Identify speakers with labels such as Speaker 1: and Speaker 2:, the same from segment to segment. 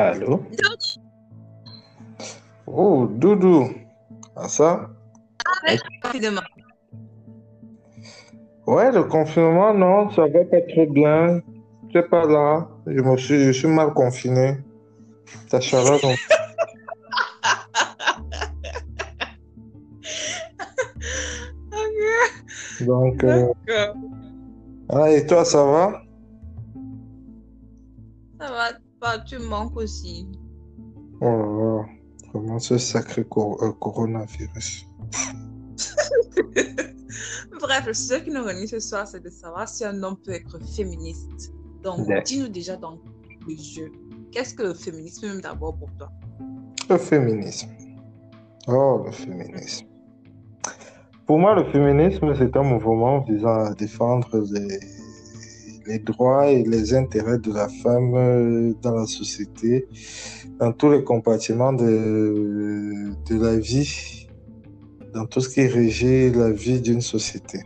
Speaker 1: Allô? Oh, Doudou. Ah, ça?
Speaker 2: Confinement.
Speaker 1: Ouais, le confinement, non, ça va pas trop bien. C'est pas là. Je me suis, je suis mal confiné. Ta chaleur, donc. Donc, euh, ah, et toi, ça va?
Speaker 2: Tu manques aussi.
Speaker 1: Oh là là, vraiment ce sacré cor- euh, coronavirus.
Speaker 2: Bref, le sujet qui nous réunit ce soir, c'est de savoir si un homme peut être féministe. Donc,
Speaker 1: Ouais.
Speaker 2: dis-nous déjà dans le jeu, qu'est-ce que le féminisme même d'abord pour toi?
Speaker 1: Le féminisme. Oh, le féminisme. Pour moi, le féminisme, c'est un mouvement visant à défendre les, les droits et les intérêts de la femme euh, dans la société, dans tous les compartiments de, de la vie, dans tout ce qui régit la vie d'une société.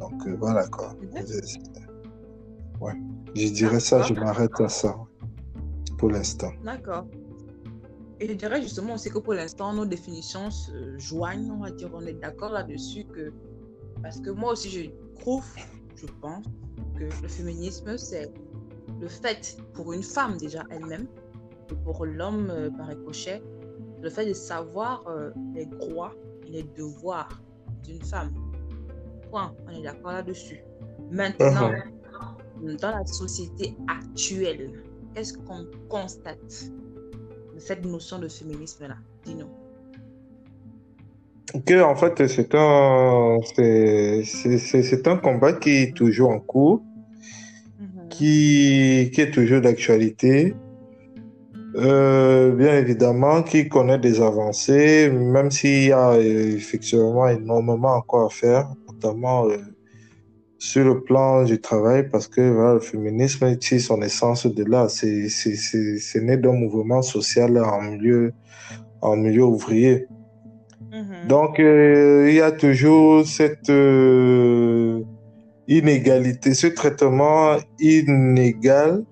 Speaker 1: Donc, euh, voilà quoi. Ouais, je dirais ça, je m'arrête à ça pour l'instant.
Speaker 2: D'accord. Et je dirais justement aussi que pour l'instant, nos définitions se joignent, on va dire, on est d'accord là-dessus que... Parce que moi aussi, je trouve, je pense, que le féminisme, c'est le fait pour une femme déjà elle-même, et pour l'homme euh, par ricochet, le fait de savoir euh, les droits et les devoirs d'une femme. Point. On est d'accord là-dessus. Maintenant, dans la société actuelle, qu'est-ce qu'on constate de cette notion de féminisme-là? Dis-nous.
Speaker 1: Que, en fait, c'est un, c'est, un combat qui est toujours en cours, qui, qui est toujours d'actualité. Euh, bien évidemment, qui connaît des avancées, même s'il y a euh, effectivement énormément encore à faire, notamment euh, sur le plan du travail, parce que voilà, le féminisme tire son essence de là. C'est né d'un mouvement social en milieu, en milieu ouvrier. Donc, euh, il y a toujours cette euh, inégalité, ce traitement inégal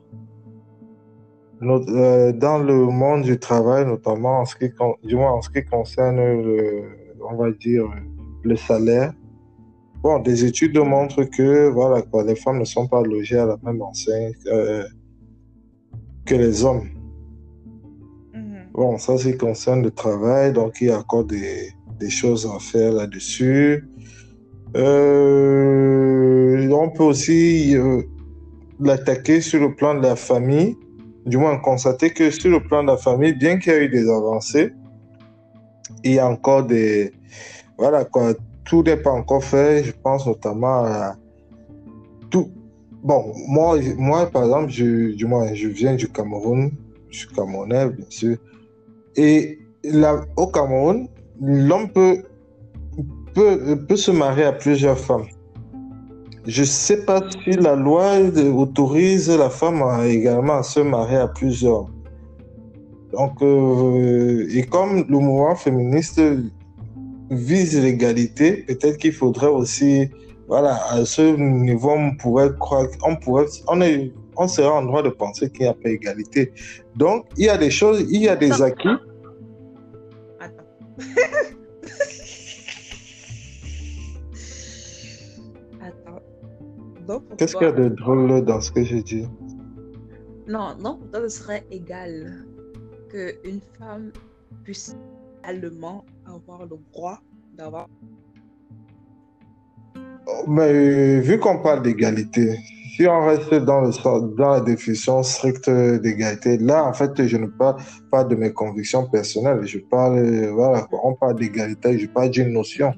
Speaker 1: euh, dans le monde du travail, notamment en ce qui, du moins en ce qui concerne, le, on va dire, le salaire. Bon, des études montrent que voilà, quoi, les femmes ne sont pas logées à la même enseigne que les hommes. Bon, ça, c'est concerne le travail, donc il y a encore des, des choses à faire là-dessus. Euh, on peut aussi euh, l'attaquer sur le plan de la famille, du moins constater que sur le plan de la famille, bien qu'il y ait eu des avancées, il y a encore des... Voilà, quoi, tout n'est pas encore fait, je pense notamment à tout. Bon, moi, moi par exemple, je, du moins, je viens du Cameroun, je suis camerounais, bien sûr. Et au Cameroun, l'homme peut, peut, peut se marier à plusieurs femmes. Je ne sais pas si la loi autorise la femme également à se marier à plusieurs. Donc, euh, et comme le mouvement féministe vise l'égalité, peut-être qu'il faudrait aussi, voilà, à ce niveau, on pourrait croire, on pourrait, on est, on serait en droit de penser qu'il n'y a pas égalité. Donc, il y a des choses, il y a des acquis.
Speaker 2: Attends. Attends.
Speaker 1: Qu'est-ce qu'il y a de drôle dans ce que j'ai dit?
Speaker 2: Non, non, ce serait égal qu'une femme puisse également avoir le droit d'avoir.
Speaker 1: Mais vu qu'on parle d'égalité, si on reste dans, le, sens- dans la définition stricte d'égalité, là, en fait, je ne parle pas de mes convictions personnelles. Je parle, voilà, on parle d'égalité, je parle d'une notion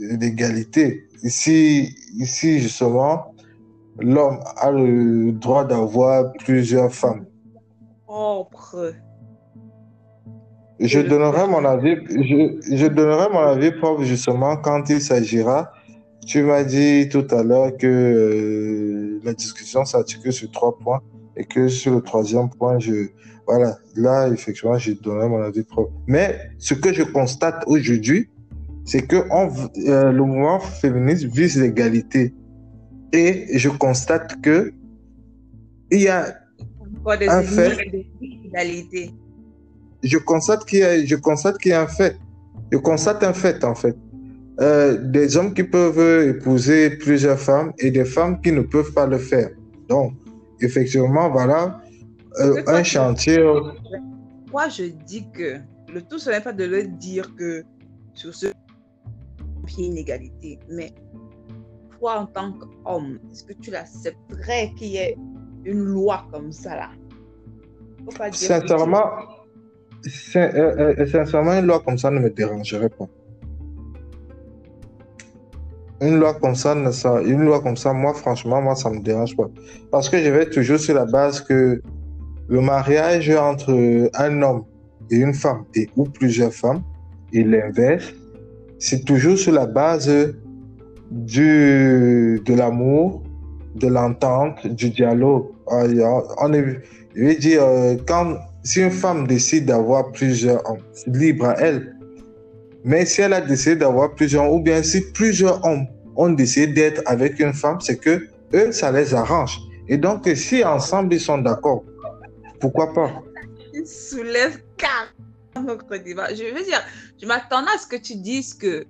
Speaker 1: d'égalité. Ici, ici, justement, l'homme a le droit d'avoir plusieurs femmes.
Speaker 2: Propre.
Speaker 1: Je donnerai mon avis, je, je donnerai mon avis propre justement quand il s'agira. Tu m'as dit tout à l'heure que euh, la discussion s'articule sur trois points et que sur le troisième point, je, voilà, là, effectivement, je donnerai mon avis propre. Mais ce que je constate aujourd'hui, c'est que on, euh, le mouvement féministe vise l'égalité. Et je constate que il y a
Speaker 2: des
Speaker 1: Un fait. je constate qu'il y a, je constate qu'il y a un fait. Je constate un fait, en fait. Euh, des hommes qui peuvent épouser plusieurs femmes et des femmes qui ne peuvent pas le faire. Donc, effectivement, voilà euh, un chantier.
Speaker 2: Moi, je dis que le tout, ce n'est pas de le dire que sur ce il y a une inégalité, mais toi, en tant qu'homme, est-ce que tu l'accepterais qu'il y ait une loi comme ça là? Faut pas dire que tu-
Speaker 1: Sincèrement, sin- euh, sincèrement, une loi comme ça ne me dérangerait pas. Une loi comme ça, ne- ça, une loi comme ça, moi, franchement, moi, ça me dérange pas. Parce que je vais toujours sur la base que le mariage entre un homme et une femme, et ou plusieurs femmes, et l'inverse, c'est toujours sur la base du, de l'amour, de l'entente, du dialogue. Ah, On est, je veux dire, euh, quand, si une femme décide d'avoir plusieurs hommes, libre à elle. Mais si elle a décidé d'avoir plusieurs ou bien si plusieurs hommes ont décidé d'être avec une femme, c'est que eux, ça les arrange. Et donc, si ensemble ils sont d'accord, pourquoi pas?
Speaker 2: tu soulèves carrément notre débat. Je veux dire, je m'attendais à ce que tu dises que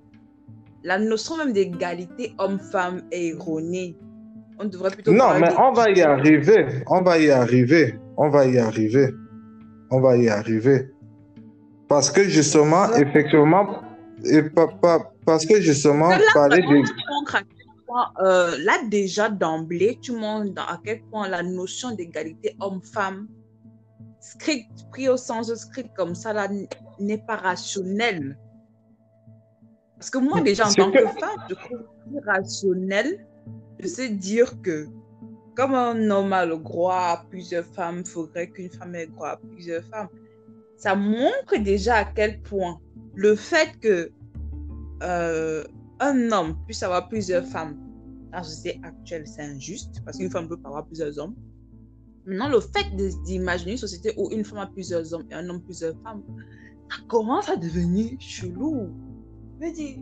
Speaker 2: la notion même d'égalité homme-femme est erronée. On devrait plutôt.
Speaker 1: Non, mais on va y arriver. On va y arriver. On va y arriver. On va y arriver. Parce que justement, effectivement, et pas, pas- parce que justement,
Speaker 2: là,
Speaker 1: parler de...
Speaker 2: euh, là, déjà d'emblée, tu montres à quel point la notion d'égalité homme-femme, script, pris au sens de script comme ça, là, n'est pas rationnel. Parce que moi, déjà, en tant
Speaker 1: que-
Speaker 2: que femme, je trouve rationnel de se dire que, comme un homme a le droit à plusieurs femmes, il faudrait qu'une femme ait le droit à plusieurs femmes. Ça montre déjà à quel point le fait que euh, un homme puisse avoir plusieurs femmes dans la société actuelle, c'est injuste parce qu'une femme peut avoir plusieurs hommes. Maintenant, le fait d'imaginer une société où une femme a plusieurs hommes et un homme plusieurs femmes, ça commence à devenir chelou. Je dire,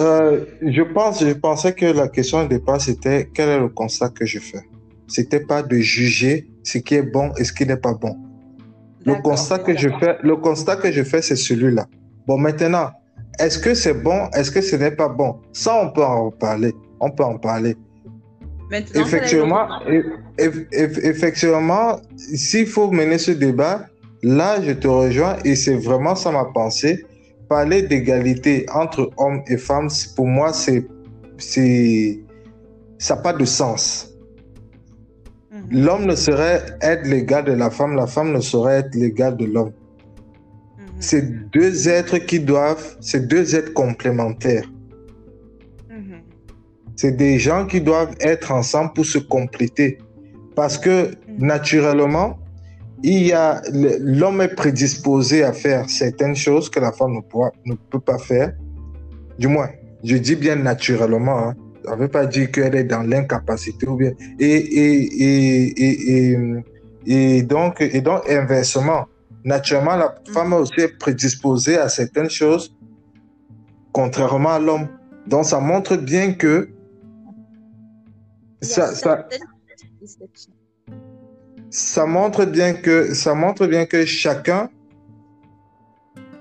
Speaker 1: Euh, je pense, je pensais que la question de départ, c'était quel est le constat que je fais? C'était pas de juger ce qui est bon et ce qui n'est pas bon. Le constat que je fais, le constat que je fais, c'est celui-là. Bon, maintenant, est-ce que c'est bon, est-ce que ce n'est pas bon? Ça, on peut en parler. On peut en parler.
Speaker 2: Maintenant,
Speaker 1: Effectivement, eff- eff- eff- effectivement, s'il faut mener ce débat, là, je te rejoins et c'est vraiment ça ma pensée. Parler d'égalité entre hommes et femmes, pour moi, c'est, c'est, ça n'a pas de sens.
Speaker 2: Mhm,
Speaker 1: L'homme ne saurait être l'égal de la femme, la femme ne saurait être l'égal de l'homme.
Speaker 2: mhm.
Speaker 1: C'est deux êtres qui doivent, c'est deux êtres complémentaires.
Speaker 2: Mhm.
Speaker 1: C'est des gens qui doivent être ensemble pour se compléter. Parce que naturellement, il y a le- l'homme est prédisposé à faire certaines choses que la femme ne, pourra- ne peut pas faire. Du moins, je dis bien naturellement. Hein. Ça ne veut pas dire qu'elle est dans l'incapacité ou bien. Et, et, et, et, donc, et donc, inversement, naturellement, la femme aussi est prédisposée à certaines choses, contrairement à l'homme. Donc, ça montre bien que ça, ça montre bien que ça montre bien que chacun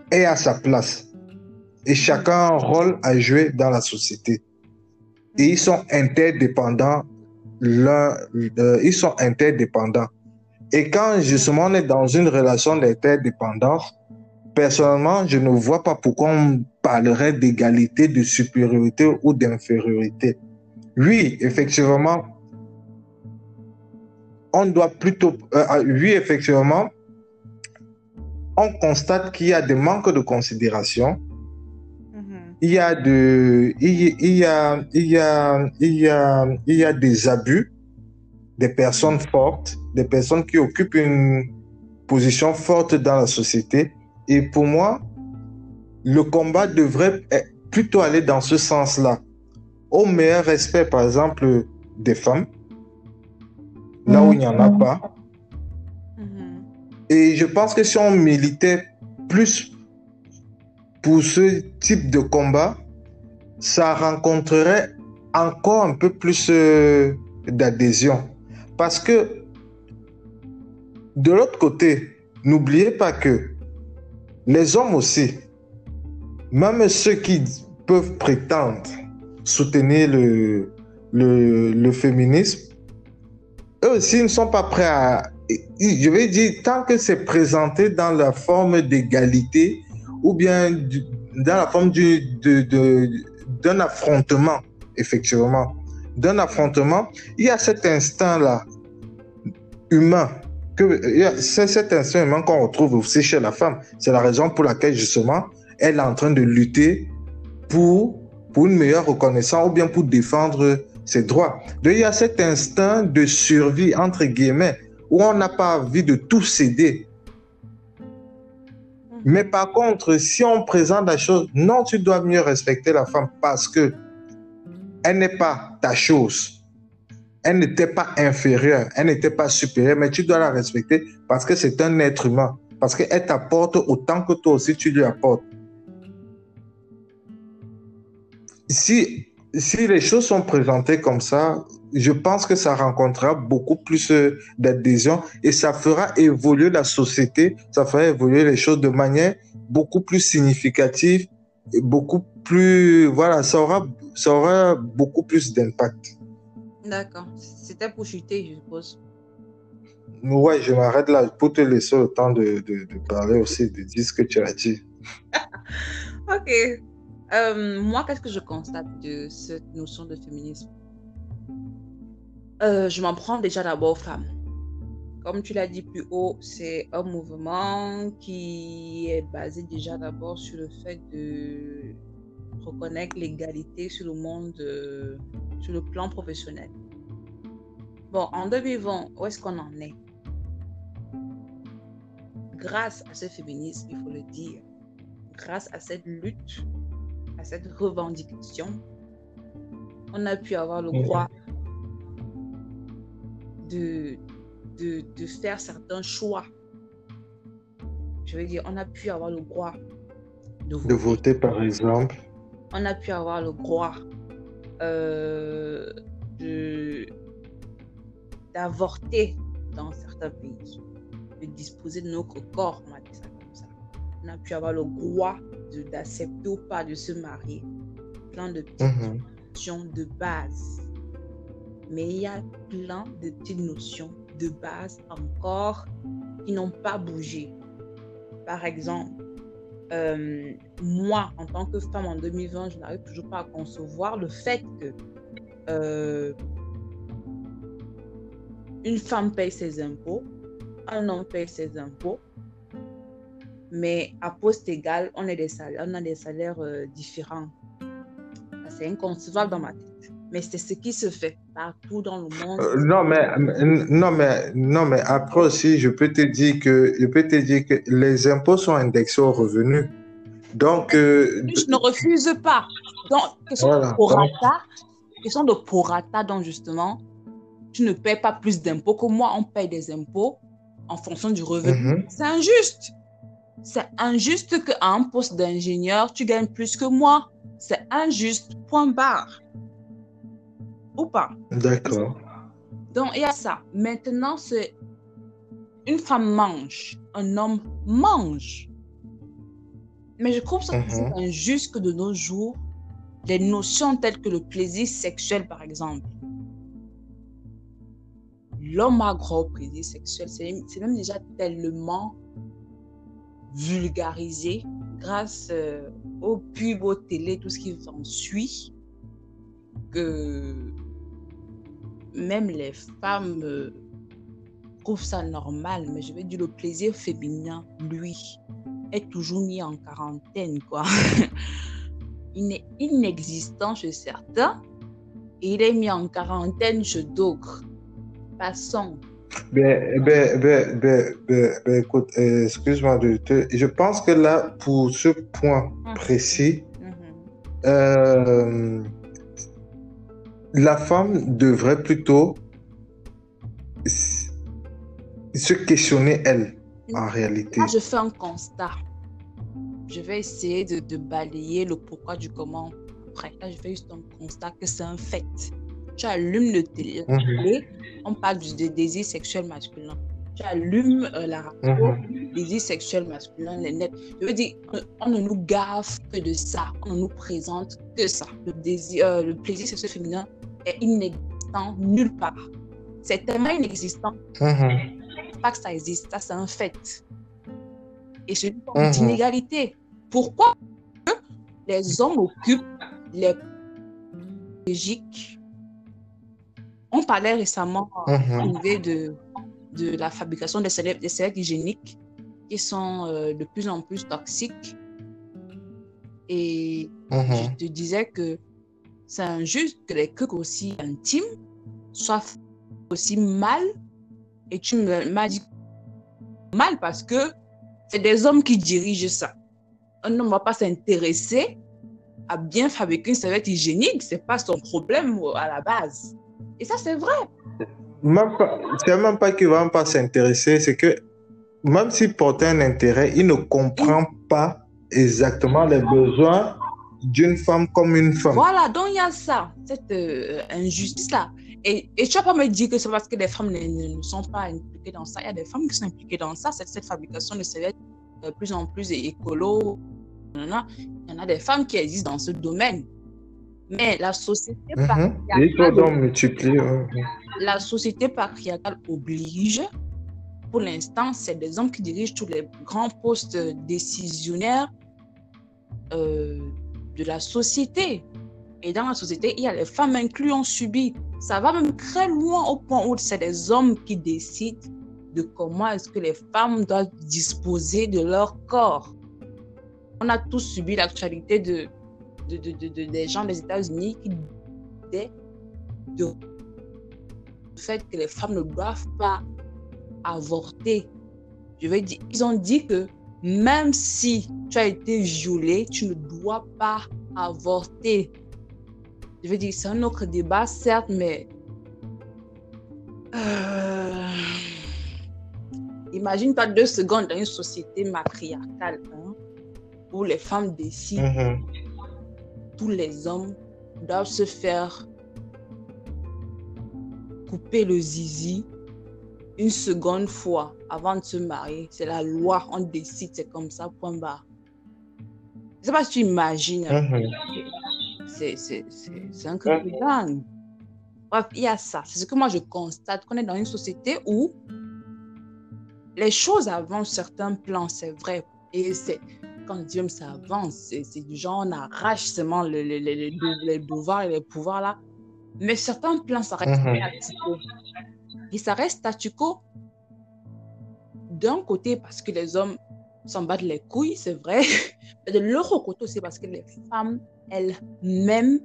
Speaker 1: est à sa place et chacun a un rôle à jouer dans la société et ils sont interdépendants. Euh, ils sont interdépendants. Et quand justement on est dans une relation d'interdépendance personnellement je ne vois pas pourquoi on parlerait d'égalité de supériorité ou d'infériorité. Oui effectivement on doit plutôt, euh, euh, oui, effectivement, on constate qu'il y a des manques de considération. Il y a de, il y, il y a, il y a, il y a, il y a des abus des personnes fortes, des personnes qui occupent une position forte dans la société. Et pour moi, le combat devrait plutôt aller dans ce sens-là. Au meilleur respect, par exemple, des femmes, là où il n'y en a pas.
Speaker 2: Mhm.
Speaker 1: Et je pense que si on militait plus pour ce type de combat, ça rencontrerait encore un peu plus euh, d'adhésion. Parce que de l'autre côté, n'oubliez pas que les hommes aussi, même ceux qui peuvent prétendre soutenir le, le, le féminisme, eux aussi ne sont pas prêts à... Je vais dire, tant que c'est présenté dans la forme d'égalité ou bien dans la forme d'un affrontement, effectivement, d'un affrontement, il y a cet instinct-là humain c'est cet instinct humain qu'on retrouve aussi chez la femme. C'est la raison pour laquelle, justement, elle est en train de lutter pour, pour une meilleure reconnaissance ou bien pour défendre ses droits. Donc, il y a cet instinct de survie, entre guillemets, où on n'a pas envie de tout céder. Mais par contre, si on présente la chose, non, tu dois mieux respecter la femme parce que elle n'est pas ta chose elle n'était pas inférieure, elle n'était pas supérieure, mais tu dois la respecter parce que c'est un être humain, parce qu'elle t'apporte autant que toi aussi tu lui apportes. Si, si les choses sont présentées comme ça, je pense que ça rencontrera beaucoup plus euh, d'adhésion et ça fera évoluer la société, ça fera évoluer les choses de manière beaucoup plus significative et beaucoup plus, voilà, ça aura, ça aura beaucoup plus d'impact.
Speaker 2: D'accord. C'était pour chuter, je suppose.
Speaker 1: Ouais, je m'arrête là pour te laisser le temps de, parler aussi, de dire ce que tu as dit.
Speaker 2: ok. Euh, moi, qu'est-ce que je constate de cette notion de féminisme? Euh, Je m'en prends déjà d'abord aux femmes. Comme tu l'as dit plus haut, c'est un mouvement qui est basé déjà d'abord sur le fait de reconnaître l'égalité sur le monde, euh, sur le plan professionnel. Bon, en 2020, où est-ce qu'on en est? Grâce à ce féminisme, il faut le dire, grâce à cette lutte, cette revendication, on a pu avoir le droit de, de, de faire certains choix. Je veux dire, on a pu avoir le droit
Speaker 1: de voter, de voter par exemple
Speaker 2: on a pu avoir le droit euh, d'avorter dans certains pays, de disposer de notre corps, on comme ça. On a pu avoir le droit d'accepter ou pas de se marier. Plein de petites mhm. notions de base. Mais il y a plein de petites notions de base encore qui n'ont pas bougé. Par exemple, euh, moi, en tant que femme en 2020, je n'arrive toujours pas à concevoir le fait que euh, une femme paye ses impôts, un homme paye ses impôts, mais à poste égal, on, est des salaires, on a des salaires euh, différents. C'est inconcevable dans ma tête. Mais c'est ce qui se fait partout dans le monde.
Speaker 1: non, mais, non, mais, non, mais après aussi, je peux te dire que, je peux te dire que les impôts sont indexés aux revenus. Donc.
Speaker 2: je ne refuse pas. Donc, question de porata, question de porata, donc justement, tu ne payes pas plus d'impôts que moi, on paye des impôts en fonction du revenu. Mhm. C'est injuste. C'est injuste qu'à un poste d'ingénieur, tu gagnes plus que moi. C'est injuste, point barre. Ou pas
Speaker 1: D'accord.
Speaker 2: Donc, il y a ça. Maintenant, c'est une femme mange, un homme mange. Mais je trouve ça mhm. injuste que de nos jours, des notions telles que le plaisir sexuel, par exemple, l'homme a gros plaisir sexuel, c'est même déjà tellement vulgarisé grâce euh, aux pubs, aux télé, tout ce qui en suit, que même les femmes euh, trouvent ça normal, mais je vais dire le plaisir féminin, lui, est toujours mis en quarantaine, quoi. il est inexistant chez certains et il est mis en quarantaine chez d'autres. Passons.
Speaker 1: Ben, ben, ben, ben, écoute, excuse-moi de te... Je pense que là, pour ce point mhm. précis, mhm. Euh, la femme devrait plutôt se questionner elle, en réalité.
Speaker 2: je fais un constat. Je vais essayer de, balayer le pourquoi du comment après. Là, je fais juste un constat que c'est un fait. Tu allumes le télé, mhm. on parle du désir sexuel masculin. tu allumes euh, la radio,
Speaker 1: Mhm.
Speaker 2: désir sexuel masculin, les nets. Je veux dire, on- ne nous gaffe que de ça. On ne nous présente que ça. Le, désir, euh, le plaisir sexuel féminin est inexistant nulle part. C'est tellement inexistant
Speaker 1: Mhm.
Speaker 2: pas que ça existe, ça c'est un fait. Et c'est une
Speaker 1: Mhm.
Speaker 2: d'inégalité. Pourquoi les hommes occupent les stratégiques On parlait récemment
Speaker 1: Mhm.
Speaker 2: au niveau de, de la fabrication des serviettes, des serviettes hygiéniques qui sont euh, de plus en plus toxiques. Et je
Speaker 1: Mhm.
Speaker 2: te disais que c'est injuste que les trucs aussi intimes soient aussi mal. Et tu m'as dit mal parce que c'est des hommes qui dirigent ça. Un homme ne va pas s'intéresser à bien fabriquer une serviette hygiénique. C'est pas son problème euh, à la base. Et ça, c'est vrai.
Speaker 1: Même pas- C'est même pas qu'il va pas s'intéresser, c'est que même s'il portait un intérêt, il ne comprend pas exactement les besoins d'une femme comme une femme.
Speaker 2: Voilà, donc il y a ça, cette euh, injustice-là. Et, et tu vas pas me dire que c'est parce que les femmes ne, sont pas impliquées dans ça. Il y a des femmes qui sont impliquées dans ça. Cette fabrication de serviettes de plus en plus écolo. Il y en a des femmes qui existent dans ce domaine. Mais la société,
Speaker 1: Mhm.
Speaker 2: patriarcale,
Speaker 1: ouais.
Speaker 2: la société patriarcale oblige. Pour l'instant, c'est des hommes qui dirigent tous les grands postes décisionnaires euh, de la société. Et dans la société, il y a les femmes incluses en subi. Ça va même très loin au point où c'est des hommes qui décident de comment est-ce que les femmes doivent disposer de leur corps. On a tous subi l'actualité de, de, de- de- de- des gens des États-Unis qui disaient de fait que les femmes ne doivent pas avorter. Je veux dire, ils ont dit que même si tu as été violée, tu ne dois pas avorter. Je veux dire, c'est un autre débat, certes, mais euh, imagine-toi deux secondes dans une société matriarcale hein, où les femmes décident
Speaker 1: Mhm.
Speaker 2: Tous les hommes doivent se faire couper le zizi une seconde fois avant de se marier. C'est la loi, on décide, c'est comme ça, point barre. Je sais pas si tu imagines.
Speaker 1: Mhm.
Speaker 2: c'est un truc de dingue. Bref, il y a ça. C'est ce que moi je constate, qu'on est dans une société où les choses avancent certains plans, c'est vrai. Et c'est quand Dieu me ça avance, c'est du genre, on arrache seulement les, les, devoirs et les pouvoirs là. Mais certains plans, ça reste
Speaker 1: Mhm.
Speaker 2: statu quo. Et ça reste statu quo d'un côté parce que les hommes s'en battent les couilles, c'est vrai. Mais de l'autre côté aussi parce que les femmes elles-mêmes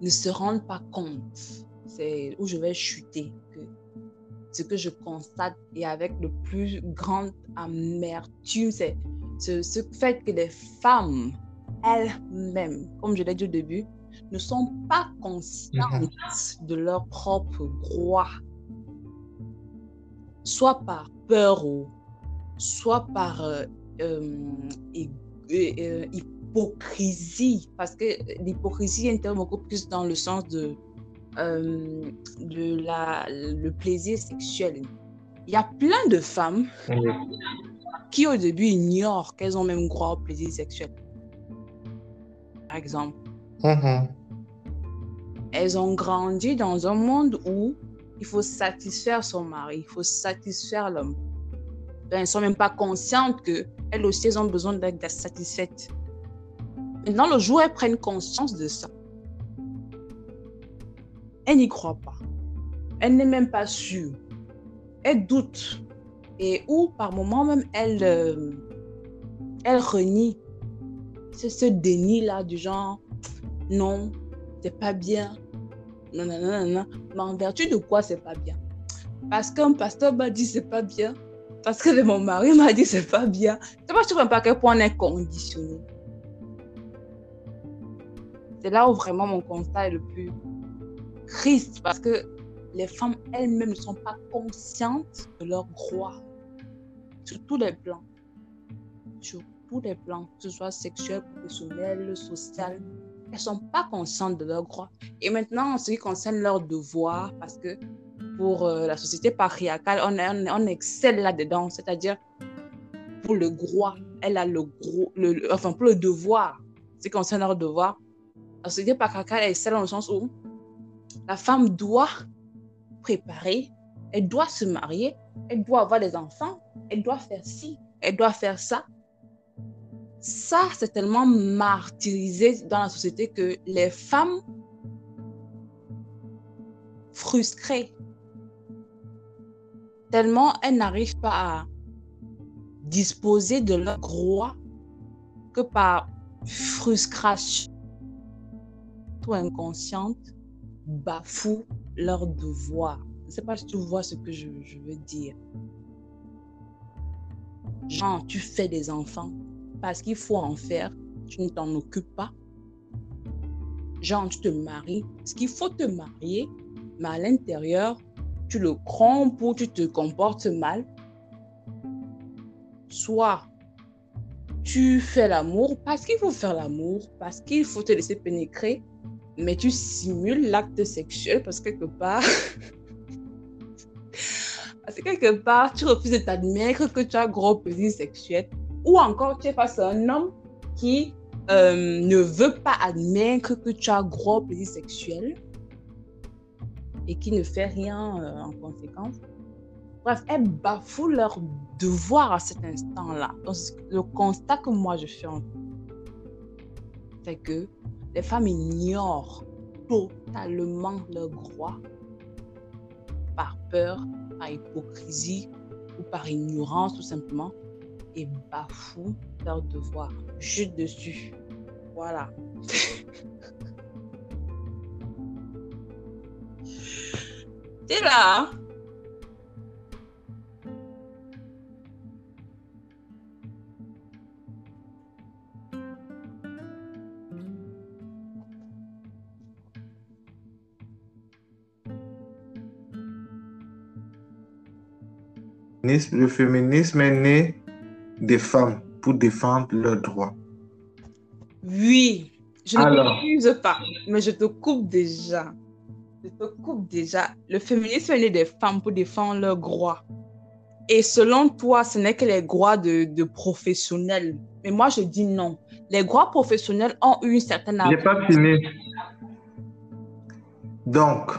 Speaker 2: ne se rendent pas compte. C'est où je vais chuter. Ce que je constate et avec le plus grande amertume, c'est ce, ce fait que les femmes elles-mêmes, comme je l'ai dit au début, ne sont pas conscientes de leur propre droit, soit par peur ou soit par euh, euh, euh, hypocrisie, parce que l'hypocrisie intervient beaucoup plus dans le sens de, euh, de la, le plaisir sexuel. Il y a plein de femmes qui au début ignorent qu'elles ont même droit au plaisir sexuel. Par exemple,
Speaker 1: Mhm.
Speaker 2: elles ont grandi dans un monde où il faut satisfaire son mari, il faut satisfaire l'homme. Ben, Elles ne sont même pas conscientes qu'elles aussi, elles ont besoin d'être satisfaites. Maintenant, le jour où elles prennent conscience de ça, elles n'y croient pas. Elle n'est même pas sûre. Elle doute. Et ou par moments même, elle, euh, elle renie. C'est ce déni-là du genre, non, c'est pas bien. Non, non, non, non. Mais en vertu de quoi c'est pas bien? Parce qu'un pasteur m'a dit c'est pas bien. Parce que mon mari m'a dit c'est pas bien. C'est pas sûr un pas à quel point on est conditionné. C'est là où vraiment mon constat est le plus triste parce que les femmes elles-mêmes ne sont pas conscientes de leurs droits sur tous les plans. Sur tous les plans, que ce soit sexuel, professionnel, social. Elles ne sont pas conscientes de leurs droits. Et maintenant, en ce qui concerne leurs devoirs, parce que pour euh, la société patriarcale, on, excelle là-dedans, c'est-à-dire pour le droit, elle a le gros, enfin pour le devoir, c'est concerne leur devoir. La société patriarcale excelle dans le sens où la femme doit préparer, elle doit se marier, elle doit avoir des enfants, elle doit faire ci, elle doit faire ça. Ça, c'est tellement martyrisé dans la société que les femmes frustrées, tellement elles n'arrivent pas à disposer de leur droit que par frustration inconsciente, bafouent leur devoir. Je ne sais pas si tu vois ce que je, veux dire. Genre, tu fais des enfants parce qu'il faut en faire, tu ne t'en occupes pas. Genre, tu te maries parce qu'il faut te marier, mais à l'intérieur, tu le crompes ou tu te comportes mal. Soit tu fais l'amour parce qu'il faut faire l'amour, parce qu'il faut te laisser pénétrer, mais tu simules l'acte sexuel parce que quelque part, parce que quelque part, tu refuses de t'admettre que tu as gros plaisir sexuel, ou encore tu es face à un homme qui euh, ne veut pas admettre que tu as gros plaisir sexuel et qui ne fait rien euh, en conséquence. Bref, elles bafouent leur devoir à cet instant-là. Donc, le constat que moi je fais, c'est que les femmes ignorent totalement leurs droits par peur, par hypocrisie ou par ignorance tout simplement et bafouent leurs devoirs. Juste dessus. Voilà. C'est là. Hein?
Speaker 1: Le féminisme est né des femmes pour défendre leurs droits.
Speaker 2: Oui, je ne t'accuse pas, mais je te coupe déjà. Je te coupe déjà. Le féminisme est né des femmes pour défendre leurs droits. Et selon toi, ce n'est que les droits de, de, professionnels. Mais moi, je dis non. Les droits professionnels ont eu une certaine...
Speaker 1: Je n'ai pas fini. Donc,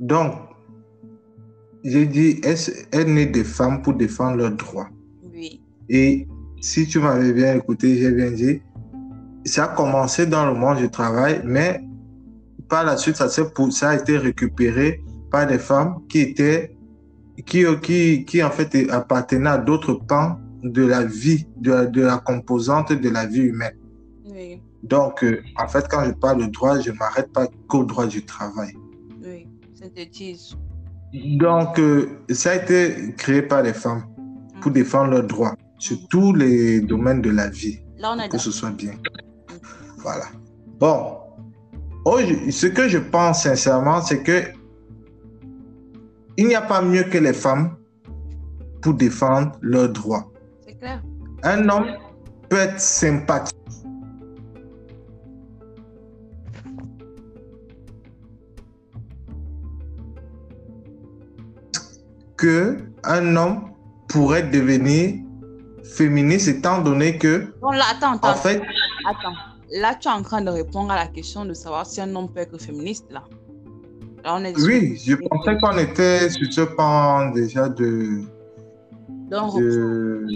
Speaker 1: donc, j'ai dit, elle est née des femmes pour défendre leurs droits?
Speaker 2: Oui.
Speaker 1: Et si tu m'avais bien écouté, j'ai bien dit, ça a commencé dans le monde du travail, mais par la suite, ça, ça a été récupéré par des femmes qui étaient, qui, qui, qui en fait appartenaient à d'autres pans de la vie, de la, de la composante de la vie humaine.
Speaker 2: Oui.
Speaker 1: Donc, euh, en fait, quand je parle de droit, je ne m'arrête pas qu'au droit du travail.
Speaker 2: Oui, synthétise.
Speaker 1: Donc, euh, ça a été créé par les femmes pour mm. défendre leurs droits sur tous les domaines de la vie,
Speaker 2: Là, on a
Speaker 1: pour que ce soit bien. Voilà. Bon, ce que je pense sincèrement, c'est que il n'y a pas mieux que les femmes pour défendre leurs droits.
Speaker 2: C'est clair.
Speaker 1: Un homme peut être sympathique que un homme pourrait devenir féministe étant donné que
Speaker 2: bon, là, attends, attends,
Speaker 1: en fait
Speaker 2: attends. Là, tu es en train de répondre à la question de savoir si un homme peut être féministe là.
Speaker 1: là on est oui, je pensais qu'on était sur ce pan déjà de.
Speaker 2: Donc, de...